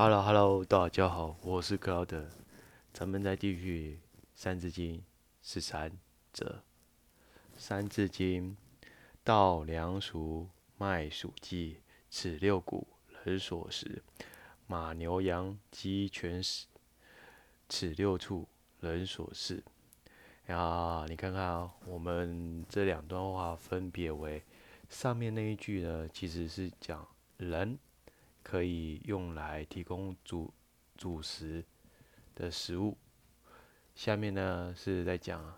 Hello Hello，大家好，我是克劳德。咱们再继续《三字经》十三则，《三字经》稻粱菽麦黍稷，此六谷，人所食。马牛羊鸡犬豕，此六畜，人所饲。啊，你看看啊，我们这两段话分别为，上面那一句呢，其实是讲人。可以用来提供主主食的食物。下面呢是在讲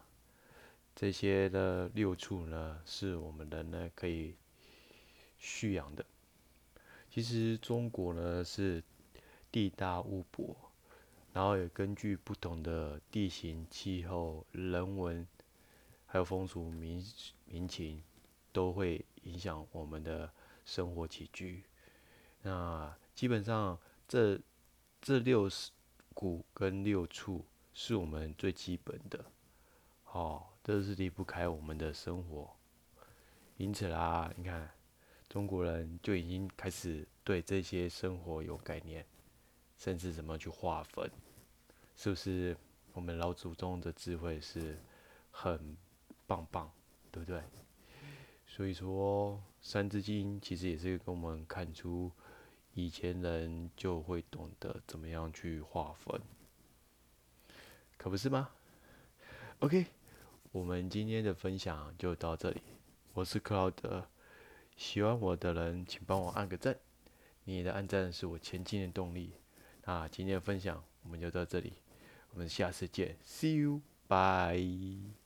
这些的六畜呢，是我们人呢可以蓄养的。其实中国呢是地大物博，然后也根据不同的地形、气候、人文，还有风俗民民情，都会影响我们的生活起居。那基本上，这这六股跟六畜是我们最基本的，哦，这是离不开我们的生活。因此啦，你看，中国人就已经开始对这些生活有概念，甚至怎么去划分，是不是？我们老祖宗的智慧是很棒棒，对不对？所以说，《三字经》其实也是跟我们看出。以前人就会懂得怎么样去划分，可不是吗？OK，我们今天的分享就到这里。我是克劳德，喜欢我的人请帮我按个赞，你的按赞是我前进的动力。那今天的分享我们就到这里，我们下次见，See you，bye。